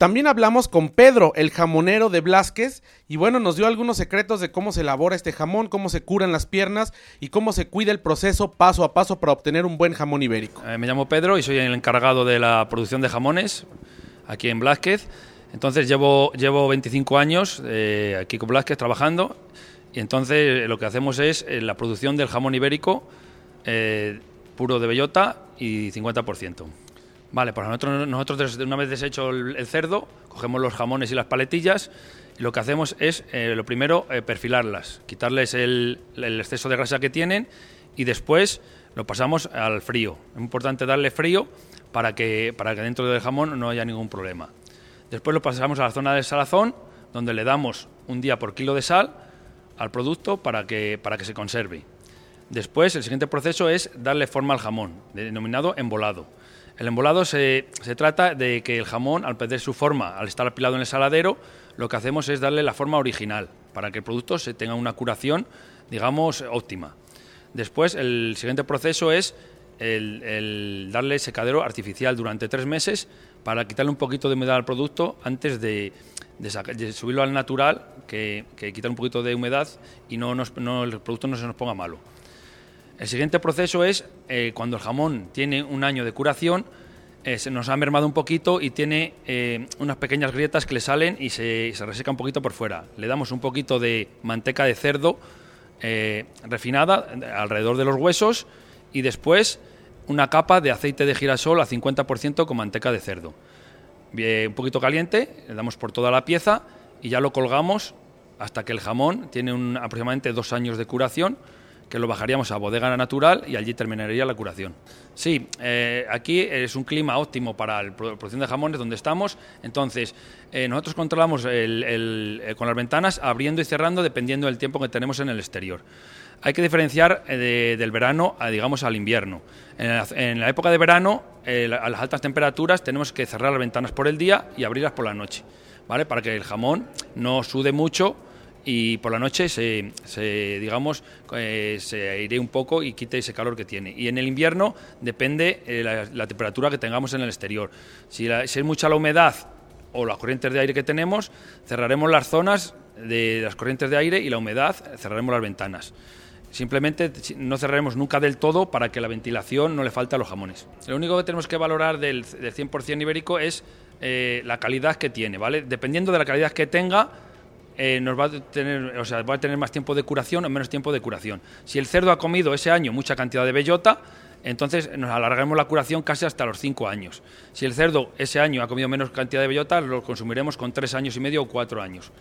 También hablamos con Pedro, el jamonero de Blasquez, y bueno, nos dio algunos secretos de cómo se elabora este jamón, cómo se curan las piernas y cómo se cuida el proceso paso a paso para obtener un buen jamón ibérico. Eh, me llamo Pedro y soy el encargado de la producción de jamones aquí en Blasquez. Entonces llevo, llevo 25 años eh, aquí con Blasquez trabajando y entonces lo que hacemos es eh, la producción del jamón ibérico puro de bellota y 50%. Vale, pues nosotros, nosotros una vez deshecho el, cerdo, cogemos los jamones y las paletillas y lo que hacemos es, eh, lo primero, eh, perfilarlas, quitarles el, exceso de grasa que tienen y después lo pasamos al frío. Es importante darle frío para que, para que dentro del jamón no haya ningún problema. Después lo pasamos a la zona del salazón, donde le damos un día por kilo de sal al producto para que, para que se conserve. Después, el siguiente proceso es darle forma al jamón, denominado embolado. El embolado se, trata de que el jamón, al perder su forma, al estar apilado en el saladero, lo que hacemos es darle la forma original, para que el producto se tenga una curación, digamos, óptima. Después, el siguiente proceso es el, darle secadero artificial durante tres meses para quitarle un poquito de humedad al producto antes de, subirlo al natural, que, que quitar un poquito de humedad y no, el producto no se nos ponga malo. El siguiente proceso es eh, cuando el jamón tiene un año de curación, eh, se nos ha mermado un poquito y tiene eh, unas pequeñas grietas que le salen y se, reseca un poquito por fuera. Le damos un poquito de manteca de cerdo refinada alrededor de los huesos y después una capa de aceite de girasol a 50% con manteca de cerdo. Bien, un poquito caliente, le damos por toda la pieza y ya lo colgamos hasta que el jamón tiene un, aproximadamente dos años de curación que lo bajaríamos a bodega natural y allí terminaría la curación. Sí, eh, aquí es un clima óptimo para la producción de jamones donde estamos, entonces eh, nosotros controlamos eh, con las ventanas abriendo y cerrando dependiendo del tiempo que tenemos en el exterior. Hay que diferenciar del verano, a, digamos, al invierno. En la, época de verano, a las altas temperaturas, tenemos que cerrar las ventanas por el día y abrirlas por la noche, ¿vale? Para que el jamón no sude mucho y por la noche se, digamos eh, se aire un poco y quite ese calor que tiene y en el invierno depende eh, la, temperatura que tengamos en el exterior si, si, es mucha la humedad o las corrientes de aire que tenemos cerraremos las zonas de las corrientes de aire y la humedad cerraremos las ventanas Simplemente no cerraremos nunca del todo para que la ventilación no le falte a los jamones. Lo único que tenemos que valorar del, del 100% ibérico es eh, la calidad que tiene, ¿vale? Dependiendo de la calidad que tenga, eh, nos va a tener, o sea, va a tener más tiempo de curación o menos tiempo de curación. Si el cerdo ha comido ese año mucha cantidad de bellota, entonces nos alargaremos la curación casi hasta los 5 años. Si el cerdo ese año ha comido menos cantidad de bellota, lo consumiremos con 3 años y medio o 4 años.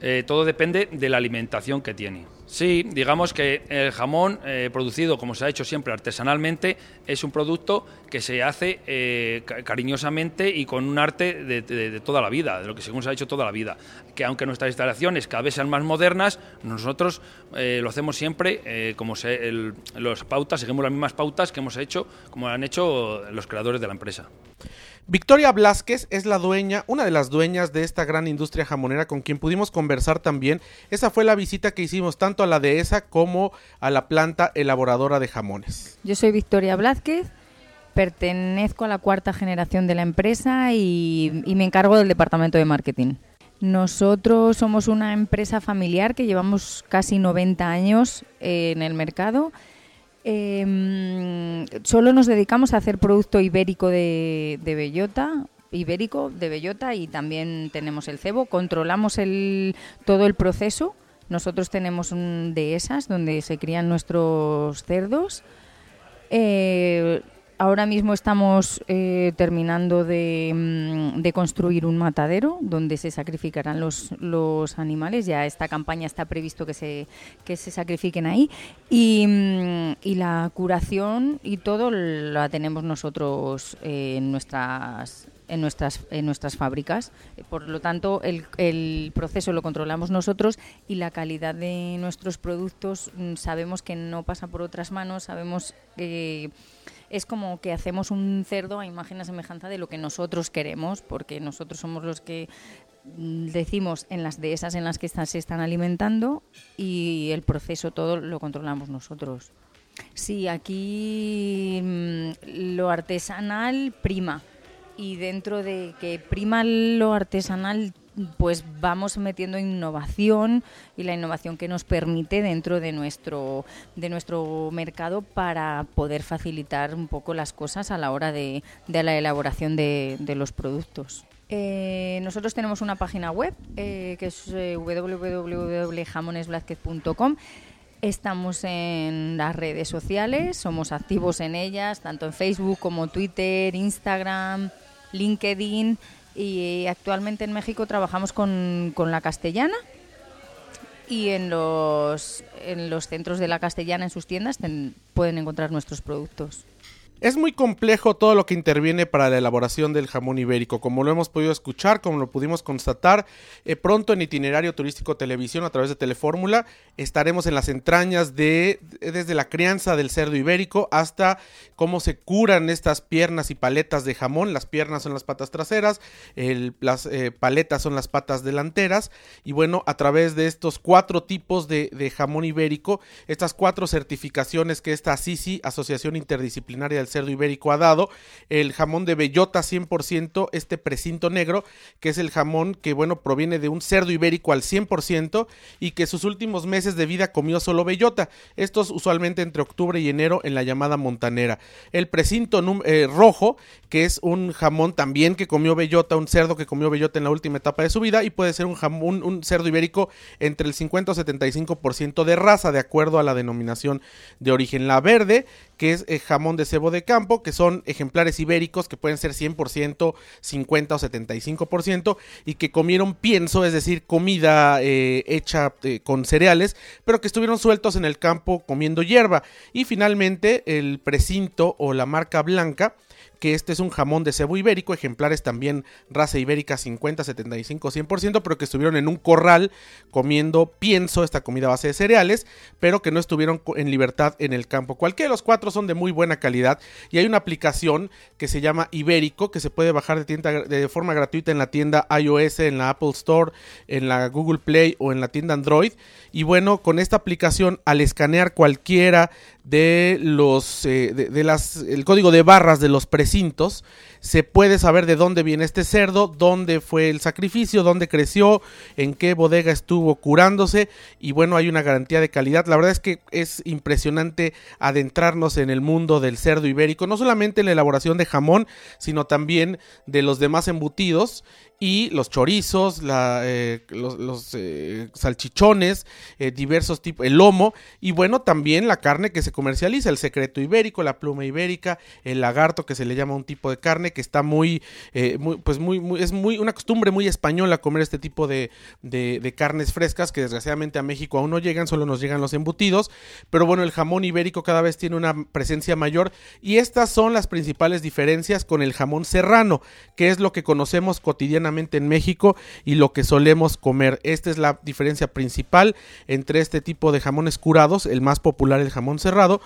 Eh, todo depende de la alimentación que tiene. Sí, digamos que el jamón eh, producido, como se ha hecho siempre artesanalmente, es un producto que se hace eh, cariñosamente y con un arte de, toda la vida, de lo que según se ha hecho toda la vida. Que aunque nuestras instalaciones cada vez sean más modernas, nosotros lo hacemos siempre como se, los pautas, seguimos las mismas pautas que hemos hecho, como han hecho los creadores de la empresa. Victoria Blasquez es la dueña, una de las dueñas de esta gran industria jamonera con quien pudimos conversar también. Esa fue la visita que hicimos tanto a la dehesa como a la planta elaboradora de jamones. Yo soy Victoria Blasquez, pertenezco a la cuarta generación de la empresa y, me encargo del departamento de marketing. Nosotros somos una empresa familiar que llevamos casi 90 años en el mercado eh, solo nos dedicamos a hacer producto ibérico de, bellota, ibérico de bellota y también tenemos el cebo. Controlamos el, todo el proceso. Nosotros tenemos un dehesas donde se crían nuestros cerdos. Eh, Ahora mismo estamos eh, terminando mm, de, construir un matadero donde se sacrificarán los, los, animales. Ya esta campaña está previsto que se, que se sacrifiquen ahí. Y, mm, y la curación y todo la tenemos nosotros eh, en nuestras en nuestras, en nuestras fábricas. Por lo tanto, el, el, proceso lo controlamos nosotros y la calidad de nuestros productos mm, sabemos que no pasa por otras manos, sabemos que es como que hacemos un cerdo a imagen y semejanza de lo que nosotros queremos, porque nosotros somos los que mm, decimos en las de esas en las que se están alimentando y el proceso todo lo controlamos nosotros. Sí, aquí mm, lo artesanal prima y dentro de que prima lo artesanal pues vamos metiendo innovación y la innovación que nos permite dentro de nuestro de nuestro mercado para poder facilitar un poco las cosas a la hora de, la elaboración de, los productos. Eh, nosotros tenemos una página web eh, que es eh, Estamos en las redes sociales, somos activos en ellas, tanto en Facebook como Twitter, Instagram, LinkedIn y actualmente en México trabajamos con, con la castellana y en los, en los centros de la castellana, en sus tiendas, pueden encontrar nuestros productos. Es muy complejo todo lo que interviene para la elaboración del jamón ibérico, como lo hemos podido escuchar, como lo pudimos constatar. Eh, pronto en itinerario turístico televisión a través de Telefórmula estaremos en las entrañas de desde la crianza del cerdo ibérico hasta cómo se curan estas piernas y paletas de jamón. Las piernas son las patas traseras, las eh, paletas son las patas delanteras y bueno, a través de estos cuatro tipos de, de jamón ibérico, estas cuatro certificaciones que esta ASISI, Asociación Interdisciplinaria del cerdo ibérico ha dado, el jamón de bellota 100%, este precinto negro, que es el jamón que, bueno, proviene de un cerdo ibérico al 100% y que sus últimos meses de vida comió solo bellota, estos usualmente entre octubre y enero en la llamada montanera. El precinto eh, rojo, que es un jamón también que comió bellota, un cerdo que comió bellota en la última etapa de su vida y puede ser un jamón, un cerdo ibérico entre el 50 o 75% de raza, de acuerdo a la denominación de origen. La verde, que es eh, jamón de cebo de campo, que son ejemplares ibéricos que pueden ser 100%, 50 o 75%, y que comieron pienso, es decir, comida eh, hecha eh, con cereales, pero que estuvieron sueltos en el campo comiendo hierba. Y finalmente el precinto o la marca blanca, que este es un jamón de cebo ibérico, ejemplares también raza ibérica 50, 75, 100%, pero que estuvieron en un corral comiendo pienso, esta comida base de cereales, pero que no estuvieron en libertad en el campo. Cualquiera de los cuatro son de muy buena calidad y hay una aplicación que se llama Ibérico, que se puede bajar de, tienda, de forma gratuita en la tienda iOS, en la Apple Store, en la Google Play o en la tienda Android. Y bueno, con esta aplicación, al escanear cualquiera de los eh, de, las el código de barras de los precintos se puede saber de dónde viene este cerdo, dónde fue el sacrificio, dónde creció, en qué bodega estuvo curándose y bueno, hay una garantía de calidad. La verdad es que es impresionante adentrarnos en el mundo del cerdo ibérico, no solamente en la elaboración de jamón, sino también de los demás embutidos y los chorizos, la, eh, los, eh, salchichones, eh, diversos tipos, el lomo y bueno, también la carne que se comercializa, el secreto ibérico, la pluma ibérica, el lagarto que se le llama un tipo de carne que está muy, muy pues muy, es muy una costumbre muy española comer este tipo de, de, carnes frescas que desgraciadamente a México aún no llegan, solo nos llegan los embutidos, pero bueno, el jamón ibérico cada vez tiene una presencia mayor y estas son las principales diferencias con el jamón serrano, que es lo que conocemos cotidianamente en México y lo que solemos comer. Esta es la diferencia principal entre este tipo de jamones curados, el más popular el jamón serrano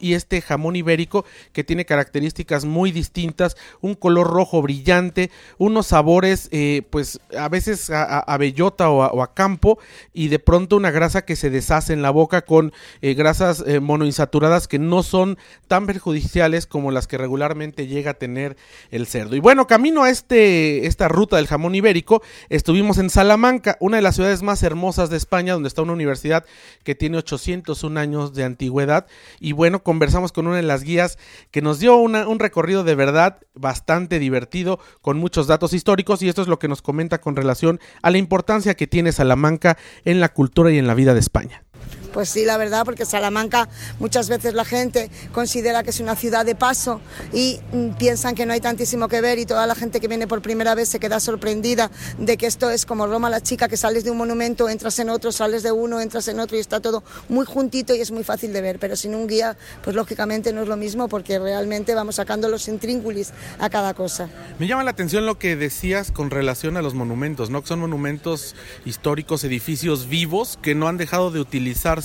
y este jamón ibérico que tiene características muy distintas, un color rojo brillante, unos sabores eh, pues a veces a, bellota o a, campo y de pronto una grasa que se deshace en la boca con eh, grasas eh, monoinsaturadas que no son tan perjudiciales como las que regularmente llega a tener el cerdo. Y bueno, camino a este esta ruta del jamón ibérico, estuvimos en Salamanca, una de las ciudades más hermosas de España, donde está una universidad que tiene 801 años de antigüedad. Y bueno, conversamos con una de las guías que nos dio un recorrido de verdad bastante divertido, con muchos datos históricos, y esto es lo que nos comenta con relación a la importancia que tiene Salamanca en la cultura y en la vida de España. Pues sí, la verdad, porque Salamanca muchas veces la gente considera que es una ciudad de paso y mm, piensan que no hay tantísimo que ver y toda la gente que viene por primera vez se queda sorprendida de que esto es como Roma la chica, que sales de un monumento, entras en otro, sales de uno, entras en otro y está todo muy juntito y es muy fácil de ver, pero sin un guía, pues lógicamente no es lo mismo porque realmente vamos sacando los intríngulis a cada cosa. Me llama la atención lo que decías con relación a los monumentos, ¿no? Que son monumentos históricos, edificios vivos que no han dejado de utilizar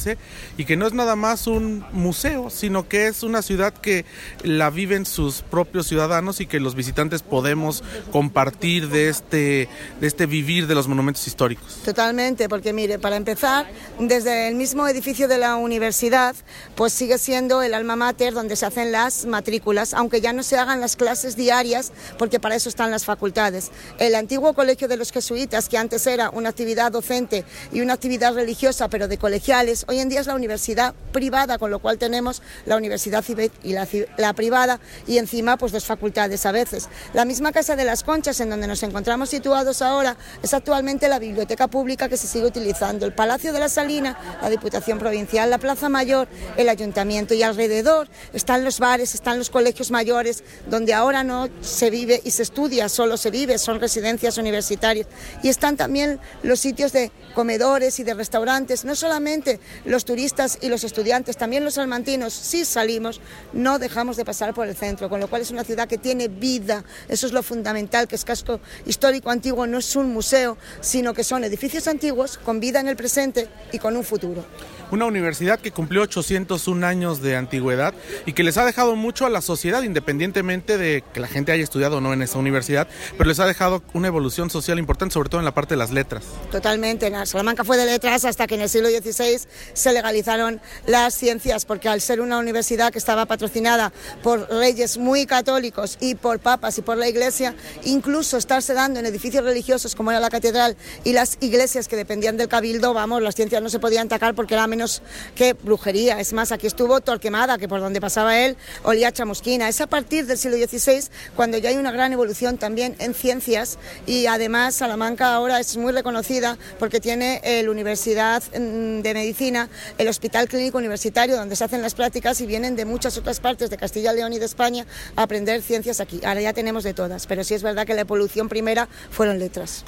y que no es nada más un museo, sino que es una ciudad que la viven sus propios ciudadanos y que los visitantes podemos compartir de este, de este vivir de los monumentos históricos. Totalmente, porque mire, para empezar, desde el mismo edificio de la universidad, pues sigue siendo el alma mater donde se hacen las matrículas, aunque ya no se hagan las clases diarias, porque para eso están las facultades. El antiguo colegio de los jesuitas, que antes era una actividad docente y una actividad religiosa, pero de colegiales, hoy en día es la universidad privada, con lo cual tenemos la universidad y la, la privada y encima pues dos facultades a veces. La misma Casa de las Conchas, en donde nos encontramos situados ahora, es actualmente la biblioteca pública que se sigue utilizando, el Palacio de la Salina, la Diputación Provincial, la Plaza Mayor, el Ayuntamiento y alrededor están los bares, están los colegios mayores, donde ahora no se vive y se estudia, solo se vive, son residencias universitarias y están también los sitios de comedores y de restaurantes, no solamente los turistas y los estudiantes, también los salmantinos, si salimos, no dejamos de pasar por el centro, con lo cual es una ciudad que tiene vida, eso es lo fundamental, que es casco histórico antiguo, no es un museo, sino que son edificios antiguos con vida en el presente y con un futuro una universidad que cumplió 801 años de antigüedad y que les ha dejado mucho a la sociedad, independientemente de que la gente haya estudiado o no en esa universidad, pero les ha dejado una evolución social importante, sobre todo en la parte de las letras. Totalmente, Salamanca fue de letras hasta que en el siglo XVI se legalizaron las ciencias, porque al ser una universidad que estaba patrocinada por reyes muy católicos y por papas y por la iglesia, incluso estarse dando en edificios religiosos como era la catedral y las iglesias que dependían del cabildo, vamos, las ciencias no se podían atacar porque era menos que brujería. Es más, aquí estuvo Torquemada, que por donde pasaba él olía chamusquina. Es a partir del siglo XVI cuando ya hay una gran evolución también en ciencias y además Salamanca ahora es muy reconocida porque tiene la Universidad mm, de Medicina, el Hospital Clínico Universitario donde se hacen las prácticas y vienen de muchas otras partes de Castilla y León y de España a aprender ciencias aquí. Ahora ya tenemos de todas, pero sí es verdad que la evolución primera fueron letras.